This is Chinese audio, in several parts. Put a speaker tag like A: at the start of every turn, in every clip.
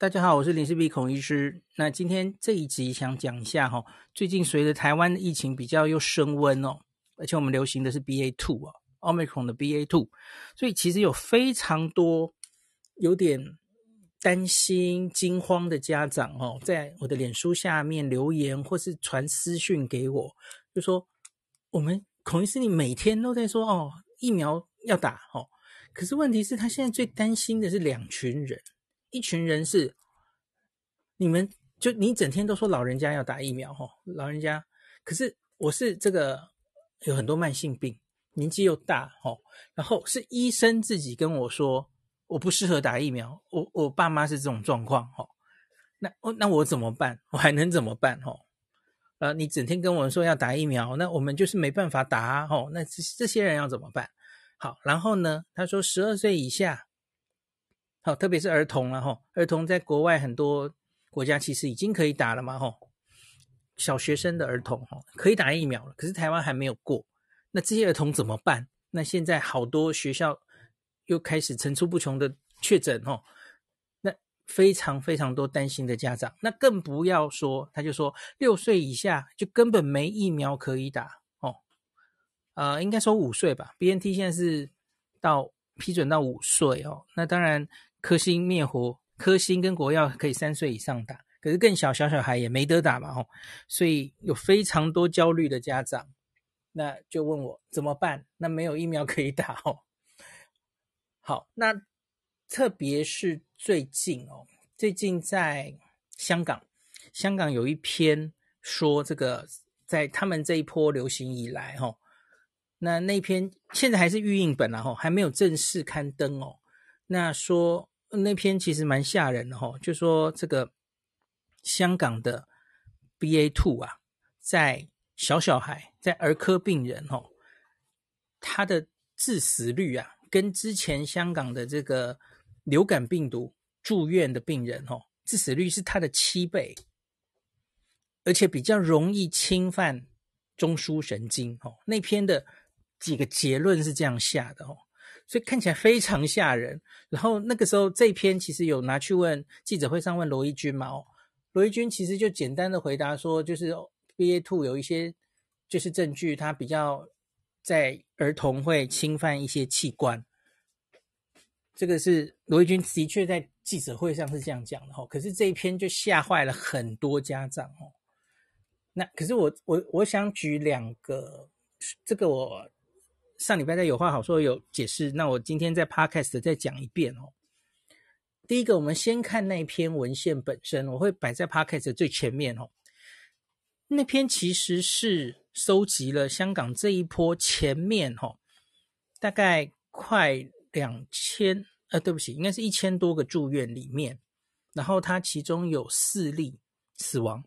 A: 大家好，我是林氏璧孔医师。那今天这一集想讲一下哈，最近随着台湾的疫情比较又升温哦，而且我们流行的是 BA two 啊，Omicron 的 BA two，所以其实有非常多有点担心、惊慌的家长哦，在我的脸书下面留言或是传私讯给我，就说我们孔医师，你每天都在说哦，疫苗要打哦，可是问题是，他现在最担心的是两群人。一群人是你们，就你整天都说老人家要打疫苗哈，老人家，可是我是这个有很多慢性病，年纪又大哈，然后是医生自己跟我说我不适合打疫苗，我我爸妈是这种状况哈，那哦那我怎么办？我还能怎么办哈？呃，你整天跟我说要打疫苗，那我们就是没办法打哈，那这这些人要怎么办？好，然后呢，他说十二岁以下。好，特别是儿童了哈，儿童在国外很多国家其实已经可以打了嘛哈，小学生的儿童哈可以打疫苗了，可是台湾还没有过，那这些儿童怎么办？那现在好多学校又开始层出不穷的确诊哦，那非常非常多担心的家长，那更不要说，他就说六岁以下就根本没疫苗可以打哦，呃，应该说五岁吧，BNT 现在是到批准到五岁哦，那当然。科兴灭活，科兴跟国药可以三岁以上打，可是更小小小孩也没得打嘛吼，所以有非常多焦虑的家长，那就问我怎么办？那没有疫苗可以打哦。好，那特别是最近哦，最近在香港，香港有一篇说这个在他们这一波流行以来吼，那那篇现在还是预印本啊吼，还没有正式刊登哦，那说。那篇其实蛮吓人的哈，就说这个香港的 BA two 啊，在小小孩、在儿科病人哈，他的致死率啊，跟之前香港的这个流感病毒住院的病人哈，致死率是他的七倍，而且比较容易侵犯中枢神经哦。那篇的几个结论是这样下的哦。所以看起来非常吓人。然后那个时候，这一篇其实有拿去问记者会上问罗一军嘛？哦，罗一军其实就简单的回答说，就是 B A Two 有一些就是证据，它比较在儿童会侵犯一些器官。这个是罗一军的确在记者会上是这样讲的哈。可是这一篇就吓坏了很多家长哦。那可是我我我想举两个，这个我。上礼拜在有话好说有解释，那我今天在 Podcast 再讲一遍哦。第一个，我们先看那篇文献本身，我会摆在 Podcast 最前面哦。那篇其实是收集了香港这一波前面哈，大概快两千，呃，对不起，应该是一千多个住院里面，然后它其中有四例死亡，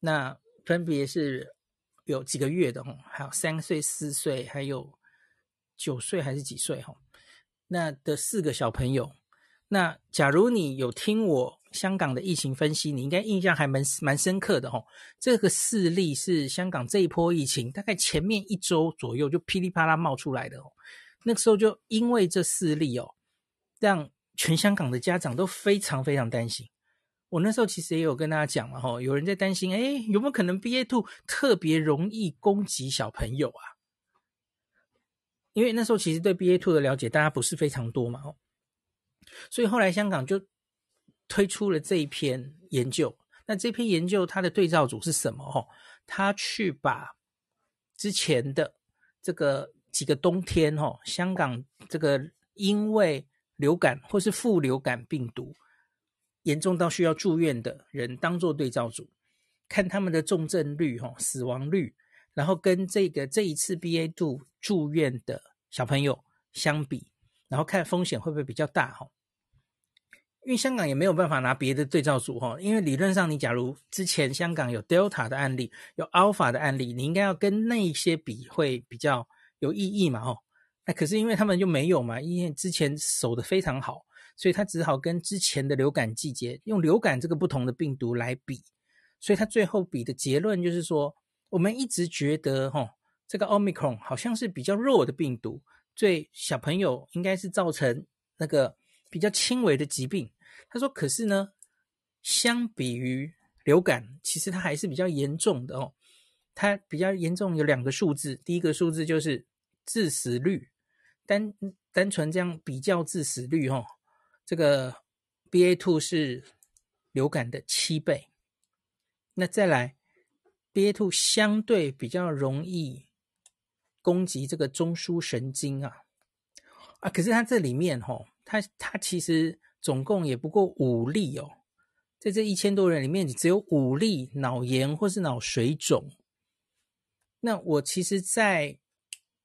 A: 那分别是有几个月的哦，还有三岁、四岁，还有。九岁还是几岁？哈，那的四个小朋友。那假如你有听我香港的疫情分析，你应该印象还蛮蛮深刻的哈。这个事例是香港这一波疫情大概前面一周左右就噼里啪啦冒出来的哦。那个时候就因为这四例哦，让全香港的家长都非常非常担心。我那时候其实也有跟大家讲了哈，有人在担心，诶，有没有可能 BA two 特别容易攻击小朋友啊？因为那时候其实对 BA two 的了解，大家不是非常多嘛，哦，所以后来香港就推出了这一篇研究。那这篇研究它的对照组是什么？哦，他去把之前的这个几个冬天，哦，香港这个因为流感或是副流感病毒严重到需要住院的人当做对照组，看他们的重症率，哦，死亡率。然后跟这个这一次 BA two 住院的小朋友相比，然后看风险会不会比较大哈？因为香港也没有办法拿别的对照组哈，因为理论上你假如之前香港有 Delta 的案例，有 Alpha 的案例，你应该要跟那一些比会比较有意义嘛哈？那可是因为他们就没有嘛，因为之前守得非常好，所以他只好跟之前的流感季节用流感这个不同的病毒来比，所以他最后比的结论就是说。我们一直觉得，哈，这个 Omicron 好像是比较弱的病毒，对小朋友应该是造成那个比较轻微的疾病。他说，可是呢，相比于流感，其实它还是比较严重的哦。它比较严重有两个数字，第一个数字就是致死率，单单纯这样比较致死率哦，这个 B A two 是流感的七倍。那再来 B A two 相对比较容易攻击这个中枢神经啊啊，可是它这里面哈、哦，它它其实总共也不过五例哦，在这一千多人里面，只有五例脑炎或是脑水肿。那我其实，在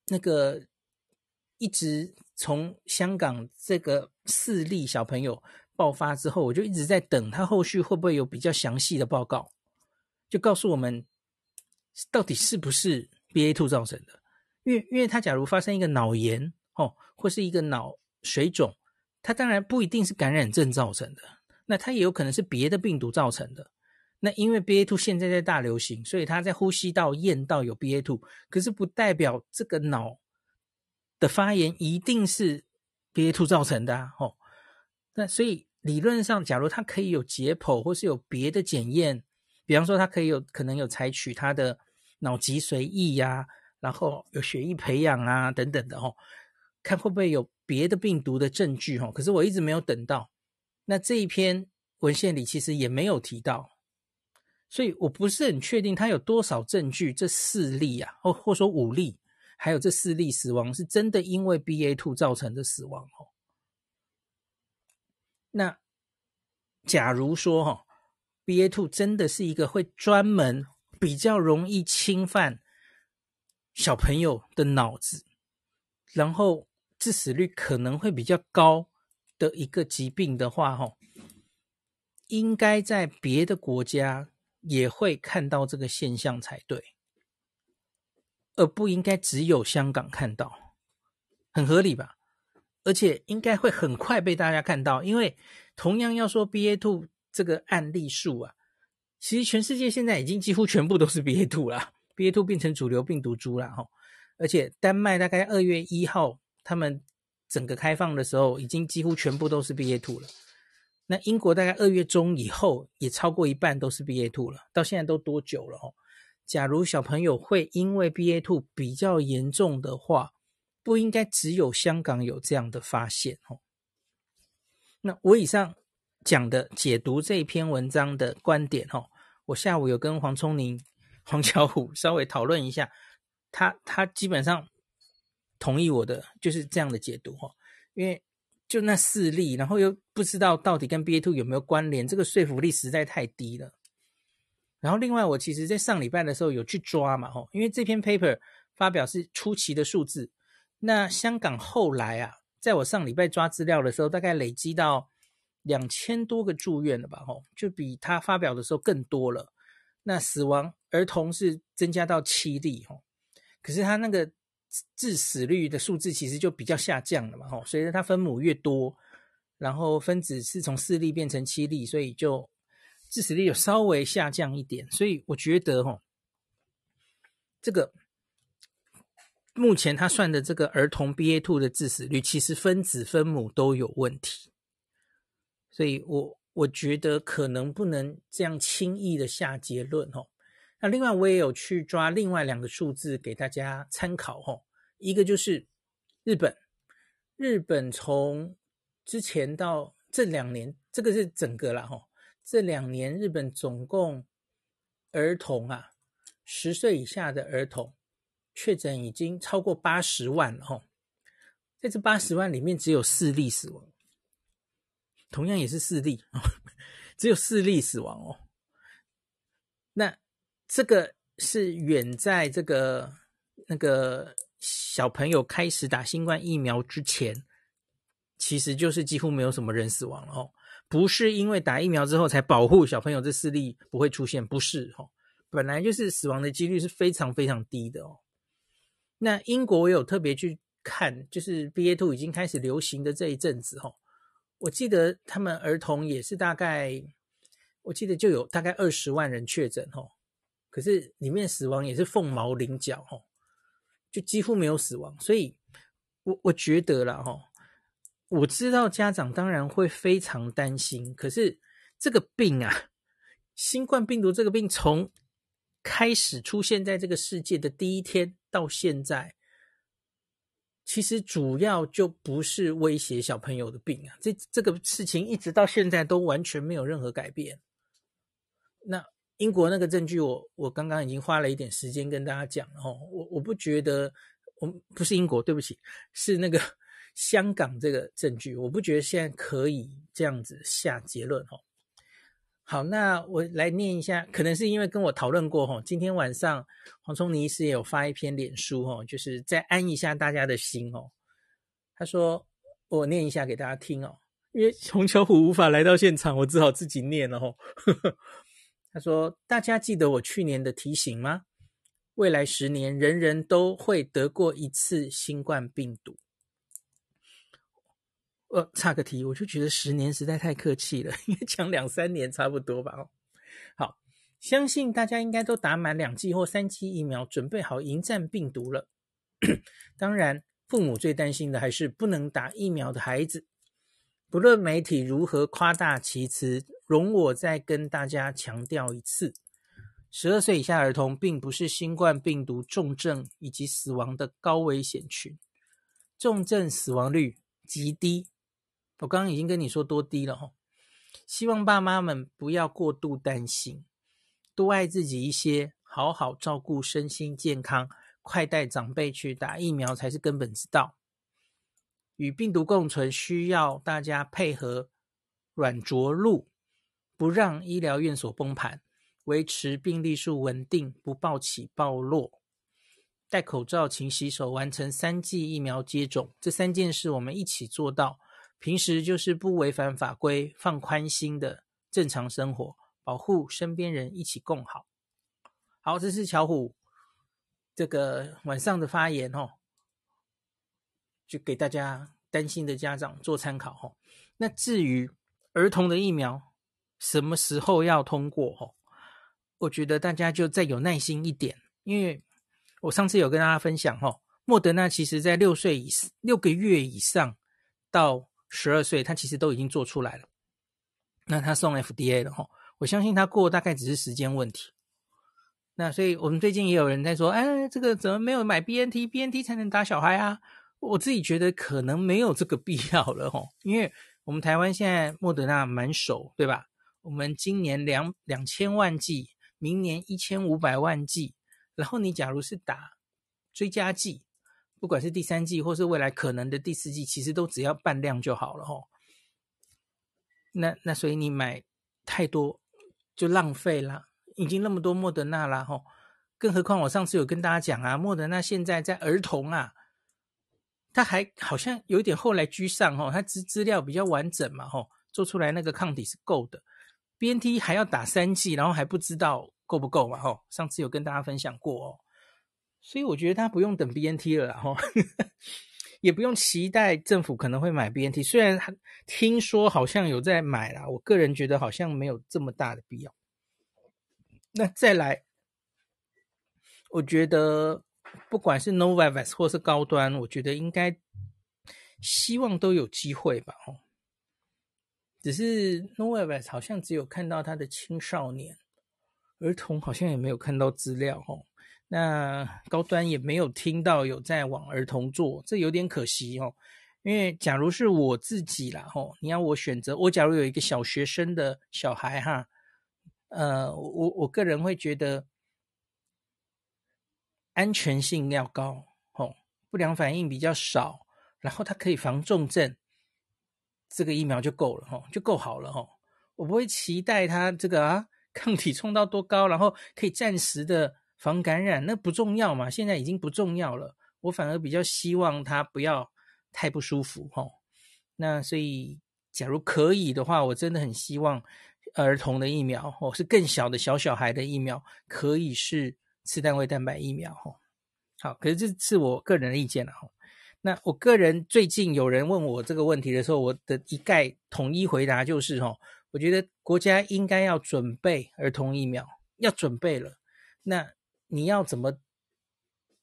A: 那个一直从香港这个四例小朋友爆发之后，我就一直在等他后续会不会有比较详细的报告，就告诉我们到底是不是 B A Two 造成的。因为，因为他假如发生一个脑炎哦，或是一个脑水肿，它当然不一定是感染症造成的，那它也有可能是别的病毒造成的。那因为 B A two 现在在大流行，所以他在呼吸道验到有 B A two，可是不代表这个脑的发炎一定是 B A two 造成的啊！哦，那所以理论上，假如他可以有解剖或是有别的检验，比方说他可以有可能有采取他的脑脊髓液呀，然后有血液培养啊等等的哦，看会不会有别的病毒的证据哦。可是我一直没有等到，那这一篇文献里其实也没有提到。所以我不是很确定他有多少证据，这四例啊，或或说五例，还有这四例死亡是真的因为 B A two 造成的死亡哦。那假如说哈 B A two 真的是一个会专门比较容易侵犯小朋友的脑子，然后致死率可能会比较高的一个疾病的话，哈，应该在别的国家。也会看到这个现象才对，而不应该只有香港看到，很合理吧？而且应该会很快被大家看到，因为同样要说 BA two 这个案例数啊，其实全世界现在已经几乎全部都是 BA two 了，BA.2 变成主流病毒株了哈。而且丹麦大概二月一号他们整个开放的时候，已经几乎全部都是 BA.2 了。那英国大概二月中以后也超过一半都是 BA.2 了，到现在都多久了哦？假如小朋友会因为 BA.2 比较严重的话，不应该只有香港有这样的发现哦。那我以上讲的解读这篇文章的观点哦，我下午有跟黄聪宁、黄巧虎 稍微讨论一下，他他基本上同意我的就是这样的解读哦，因为。就那四例，然后又不知道到底跟 BA two 有没有关联，这个说服力实在太低了。然后另外，我其实在上礼拜的时候有去抓嘛，吼，因为这篇 paper 发表是初期的数字，那香港后来啊，在我上礼拜抓资料的时候，大概累积到两千多个住院了吧，吼，就比他发表的时候更多了。那死亡儿童是增加到七例，哦，可是他那个。致死率的数字其实就比较下降了嘛，吼，随着它分母越多，然后分子是从四例变成七例，所以就致死率有稍微下降一点。所以我觉得，吼，这个目前他算的这个儿童 BA two 的致死率，其实分子分母都有问题，所以我我觉得可能不能这样轻易的下结论，哦。那另外我也有去抓另外两个数字给大家参考哦，一个就是日本，日本从之前到这两年，这个是整个啦吼，这两年日本总共儿童啊，十岁以下的儿童确诊已经超过八十万了吼，在这八十万里面只有四例死亡，同样也是四例，只有四例死亡哦，那。这个是远在这个那个小朋友开始打新冠疫苗之前，其实就是几乎没有什么人死亡了哦。不是因为打疫苗之后才保护小朋友这四例不会出现，不是哦，本来就是死亡的几率是非常非常低的哦。那英国我有特别去看，就是 BA two 已经开始流行的这一阵子哦，我记得他们儿童也是大概，我记得就有大概二十万人确诊哦。可是里面死亡也是凤毛麟角哈，就几乎没有死亡，所以我我觉得啦哈，我知道家长当然会非常担心，可是这个病啊，新冠病毒这个病从开始出现在这个世界的第一天到现在，其实主要就不是威胁小朋友的病啊，这这个事情一直到现在都完全没有任何改变。那英国那个证据我，我刚刚已经花了一点时间跟大家讲了哦，我我不觉得，我不是英国，对不起，是那个 香港这个证据，我不觉得现在可以这样子下结论哦。好，那我来念一下，可能是因为跟我讨论过吼，今天晚上黄聪尼医师也有发一篇脸书吼，就是再安一下大家的心哦。他说我念一下给大家听哦，因为洪巧虎无法来到现场，我只好自己念了吼。他说：大家记得我去年的提醒吗？未来十年，人人都会得过一次新冠病毒。呃，差个题，我就觉得十年实在太客气了，应该讲两三年差不多吧。哦，好，相信大家应该都打满两剂或三剂疫苗，准备好迎战病毒了。当然，父母最担心的还是不能打疫苗的孩子。不论媒体如何夸大其词，容我再跟大家强调一次：十二岁以下儿童并不是新冠病毒重症以及死亡的高危险群，重症死亡率极低。我刚刚已经跟你说多低了哈，希望爸妈们不要过度担心，多爱自己一些，好好照顾身心健康，快带长辈去打疫苗才是根本之道。与病毒共存，需要大家配合软着陆，不让医疗院所崩盘，维持病例数稳定，不暴起暴落。戴口罩、勤洗手，完成三剂疫苗接种，这三件事我们一起做到。平时就是不违反法规，放宽心的正常生活，保护身边人，一起共好。好，这是巧虎这个晚上的发言哦，就给大家担心的家长做参考哦。那至于儿童的疫苗什么时候要通过哦，我觉得大家就再有耐心一点，因为我上次有跟大家分享哦，莫德纳其实在六岁以六个月以上到十二岁，他其实都已经做出来了，那他送 FDA 了哈，我相信他过大概只是时间问题。那所以我们最近也有人在说，哎，这个怎么没有买 BNT？BNT 才能打小孩啊？我自己觉得可能没有这个必要了哈，因为我们台湾现在莫德纳满手，对吧？我们今年两两千万剂，明年一千五百万剂，然后你假如是打追加剂。不管是第三季或是未来可能的第四季，其实都只要半量就好了吼。那那所以你买太多就浪费了，已经那么多莫德纳了吼。更何况我上次有跟大家讲啊，莫德纳现在在儿童啊，他还好像有点后来居上吼，他资资料比较完整嘛吼，做出来那个抗体是够的。BNT 还要打三剂，然后还不知道够不够嘛吼。上次有跟大家分享过哦。所以我觉得他不用等 BNT 了，哈 也不用期待政府可能会买 BNT。虽然他听说好像有在买啦，我个人觉得好像没有这么大的必要。那再来，我觉得不管是 Novavax 或是高端，我觉得应该希望都有机会吧。哦，只是 Novavax 好像只有看到他的青少年，儿童好像也没有看到资料哦。那高端也没有听到有在往儿童做，这有点可惜哦。因为假如是我自己啦，吼，你要我选择，我假如有一个小学生的小孩哈，呃，我我个人会觉得安全性要高，吼，不良反应比较少，然后它可以防重症，这个疫苗就够了，吼，就够好了，吼。我不会期待它这个啊抗体冲到多高，然后可以暂时的。防感染那不重要嘛，现在已经不重要了。我反而比较希望他不要太不舒服吼。那所以，假如可以的话，我真的很希望儿童的疫苗哦，是更小的小小孩的疫苗，可以是次单位蛋白疫苗吼。好，可是这是我个人的意见了吼。那我个人最近有人问我这个问题的时候，我的一概统一回答就是吼，我觉得国家应该要准备儿童疫苗，要准备了。那你要怎么？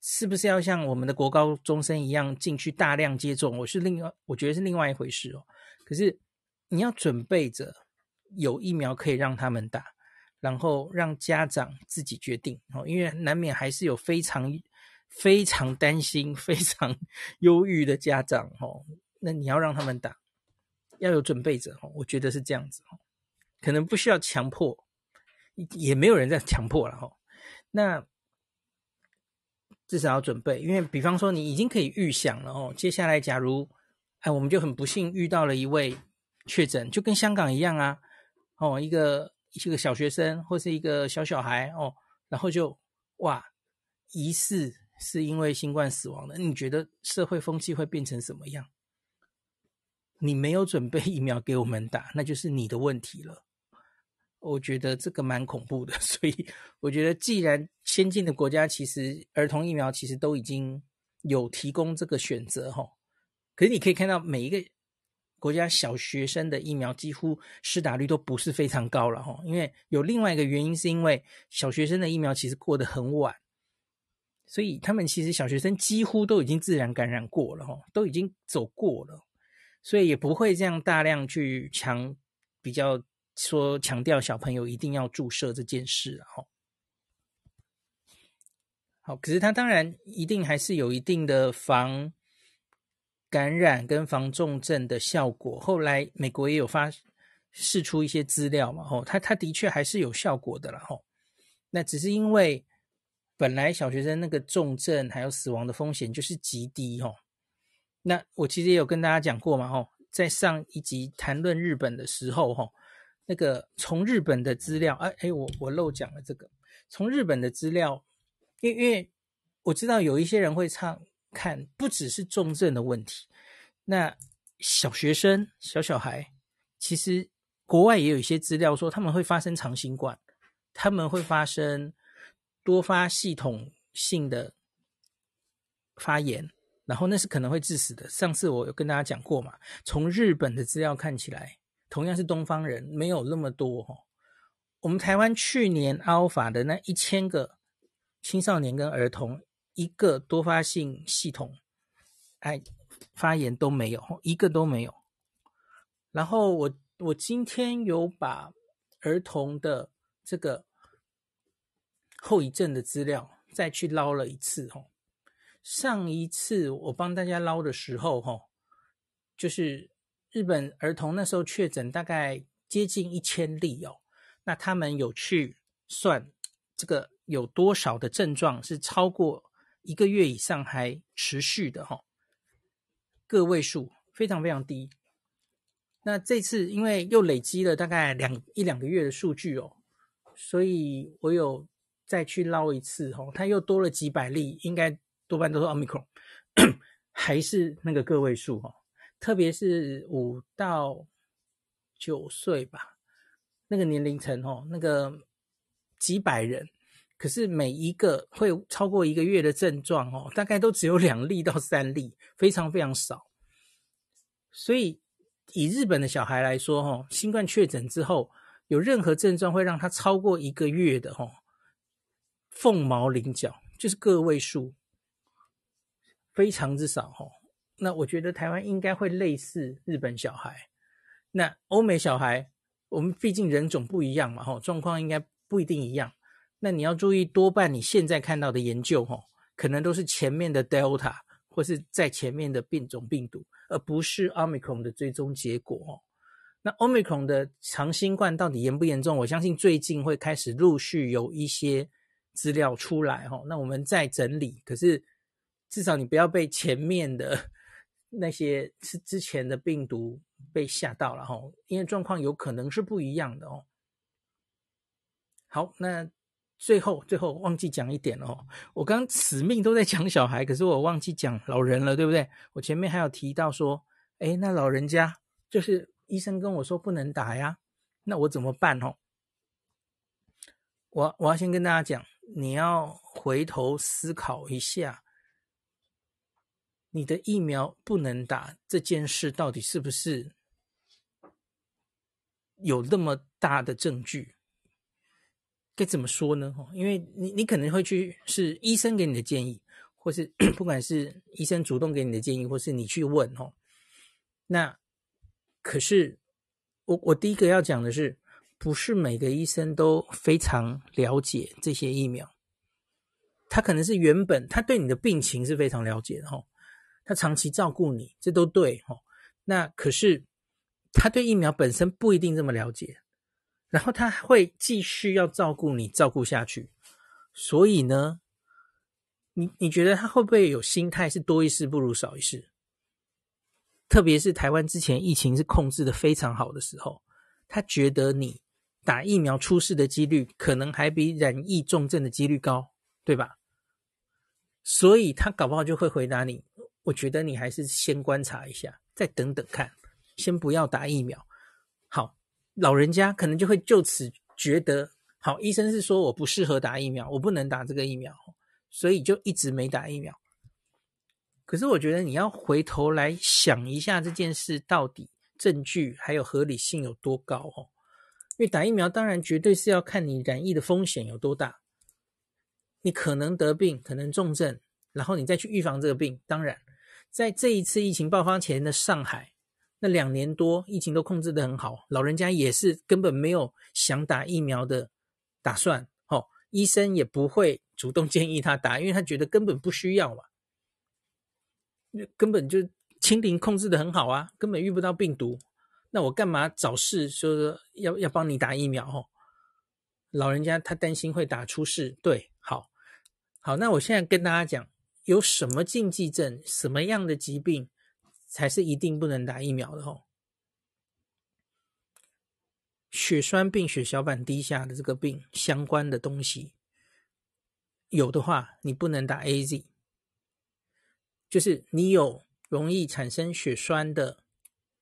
A: 是不是要像我们的国高中生一样进去大量接种？我是另外，我觉得是另外一回事哦。可是你要准备着，有疫苗可以让他们打，然后让家长自己决定哦，因为难免还是有非常非常担心、非常忧郁的家长哦。那你要让他们打，要有准备者哦。我觉得是这样子哦，可能不需要强迫，也没有人在强迫了哈。那至少要准备，因为比方说你已经可以预想了哦，接下来假如哎，我们就很不幸遇到了一位确诊，就跟香港一样啊。哦，一个一个小学生或是一个小小孩哦，然后就哇，疑似是因为新冠死亡的。你觉得社会风气会变成什么样？你没有准备疫苗给我们打，那就是你的问题了。我觉得这个蛮恐怖的，所以我觉得既然先进的国家其实儿童疫苗其实都已经有提供这个选择哈，可是你可以看到每一个。国家小学生的疫苗几乎施打率都不是非常高了哈，因为有另外一个原因，是因为小学生的疫苗其实过得很晚，所以他们其实小学生几乎都已经自然感染过了哈，都已经走过了，所以也不会这样大量去强比较说强调小朋友一定要注射这件事哈。好，可是他当然一定还是有一定的防。感染跟防重症的效果，后来美国也有发释出一些资料嘛，吼，它它的确还是有效果的啦，吼。那只是因为本来小学生那个重症还有死亡的风险就是极低，吼。那我其实也有跟大家讲过嘛，吼，在上一集谈论日本的时候，吼，那个从日本的资料，哎哎，我我漏讲了这个，从日本的资料，因为因为我知道有一些人会唱。看，不只是重症的问题，那小学生、小小孩，其实国外也有一些资料说他们会发生长新冠，他们会发生多发系统性的发炎，然后那是可能会致死的。上次我有跟大家讲过嘛，从日本的资料看起来，同样是东方人，没有那么多哈。我们台湾去年阿尔法的那一千个青少年跟儿童。一个多发性系统哎发炎都没有，一个都没有。然后我我今天有把儿童的这个后遗症的资料再去捞了一次哈。上一次我帮大家捞的时候哈，就是日本儿童那时候确诊大概接近一千例哦。那他们有去算这个有多少的症状是超过。一个月以上还持续的哈，个位数非常非常低。那这次因为又累积了大概两一两个月的数据哦，所以我有再去捞一次哦，它又多了几百例，应该多半都是 Omicron，还是那个个位数哦，特别是五到九岁吧，那个年龄层哦，那个几百人。可是每一个会超过一个月的症状哦，大概都只有两例到三例，非常非常少。所以以日本的小孩来说，哈，新冠确诊之后有任何症状会让他超过一个月的，哈，凤毛麟角，就是个位数，非常之少，哈。那我觉得台湾应该会类似日本小孩，那欧美小孩，我们毕竟人种不一样嘛，哈，状况应该不一定一样。那你要注意，多半你现在看到的研究，吼，可能都是前面的 Delta 或是在前面的变种病毒，而不是 Omicron 的最终结果。那 Omicron 的长新冠到底严不严重？我相信最近会开始陆续有一些资料出来，吼，那我们再整理。可是至少你不要被前面的那些是之前的病毒被吓到了，吼，因为状况有可能是不一样的哦。好，那。最后，最后忘记讲一点哦。我刚死命都在讲小孩，可是我忘记讲老人了，对不对？我前面还有提到说，诶，那老人家就是医生跟我说不能打呀，那我怎么办？哦，我我要先跟大家讲，你要回头思考一下，你的疫苗不能打这件事到底是不是有那么大的证据？该怎么说呢？因为你你可能会去是医生给你的建议，或是 不管是医生主动给你的建议，或是你去问哦。那可是我我第一个要讲的是，不是每个医生都非常了解这些疫苗。他可能是原本他对你的病情是非常了解的哈，他长期照顾你，这都对哈。那可是他对疫苗本身不一定这么了解，然后他会继续要照顾你，照顾下去。所以呢，你你觉得他会不会有心态是多一事不如少一事？特别是台湾之前疫情是控制的非常好的时候，他觉得你打疫苗出事的几率可能还比染疫重症的几率高，对吧？所以他搞不好就会回答你，我觉得你还是先观察一下，再等等看，先不要打疫苗。好，老人家可能就会就此觉得，好，医生是说我不适合打疫苗，我不能打这个疫苗，所以就一直没打疫苗。可是我觉得你要回头来想一下这件事到底证据还有合理性有多高哦？因为打疫苗当然绝对是要看你染疫的风险有多大。你可能得病，可能重症，然后你再去预防这个病。当然，在这一次疫情爆发前的上海，那两年多疫情都控制得很好，老人家也是根本没有想打疫苗的打算。哦，医生也不会主动建议他打，因为他觉得根本不需要嘛，根本就清零控制得很好啊，根本遇不到病毒。那我干嘛找事说要要帮你打疫苗？哦，老人家他担心会打出事，对，好。好，那我现在跟大家讲，有什么禁忌症，什么样的疾病才是一定不能打疫苗的哦？血栓病、血小板低下的这个病相关的东西，有的话你不能打 AZ，就是你有容易产生血栓的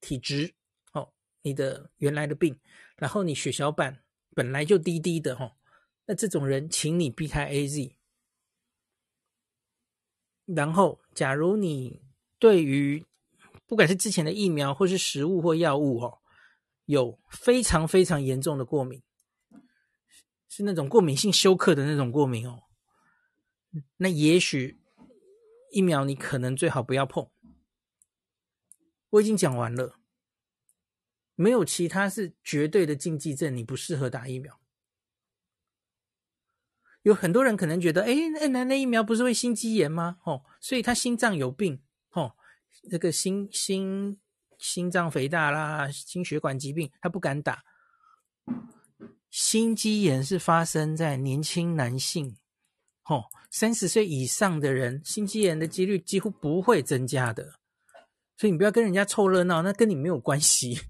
A: 体质哦，你的原来的病，然后你血小板本来就低低的哦，那这种人，请你避开 AZ。然后，假如你对于不管是之前的疫苗，或是食物或药物哦，有非常非常严重的过敏，是那种过敏性休克的那种过敏哦，那也许疫苗你可能最好不要碰。我已经讲完了，没有其他是绝对的禁忌症，你不适合打疫苗。有很多人可能觉得，哎，那那那疫苗不是会心肌炎吗？哦，所以他心脏有病，哦，那个心心心脏肥大啦，心血管疾病，他不敢打。心肌炎是发生在年轻男性，哦，三十岁以上的人，心肌炎的几率几乎不会增加的。所以你不要跟人家凑热闹，那跟你没有关系。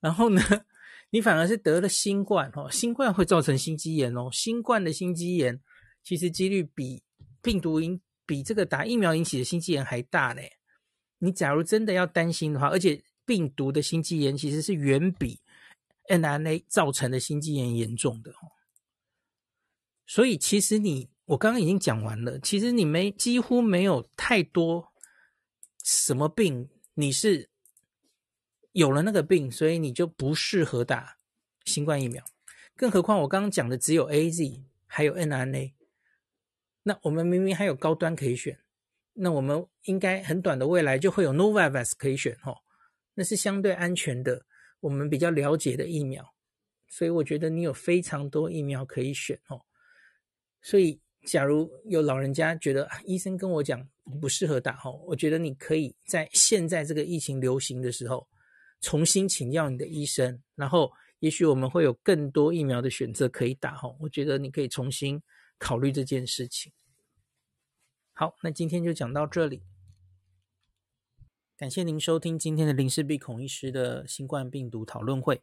A: 然后呢？你反而是得了新冠哦，新冠会造成心肌炎哦。新冠的心肌炎其实几率比病毒引比这个打疫苗引起的心肌炎还大呢。你假如真的要担心的话，而且病毒的心肌炎其实是远比 n r n a 造成的心肌炎严重的哦。所以其实你我刚刚已经讲完了，其实你没几乎没有太多什么病，你是。有了那个病，所以你就不适合打新冠疫苗。更何况我刚刚讲的只有 AZ，还有 n R N A，。那我们明明还有高端可以选，那我们应该很短的未来就会有 Novavax 可以选哦。那是相对安全的，我们比较了解的疫苗。所以我觉得你有非常多疫苗可以选哦。所以假如有老人家觉得医生跟我讲不适合打哦，我觉得你可以在现在这个疫情流行的时候。重新请教你的医生，然后也许我们会有更多疫苗的选择可以打哈。我觉得你可以重新考虑这件事情。好，那今天就讲到这里，感谢您收听今天的林氏璧孔医师的新冠病毒讨论会。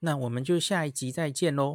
A: 那我们就下一集再见喽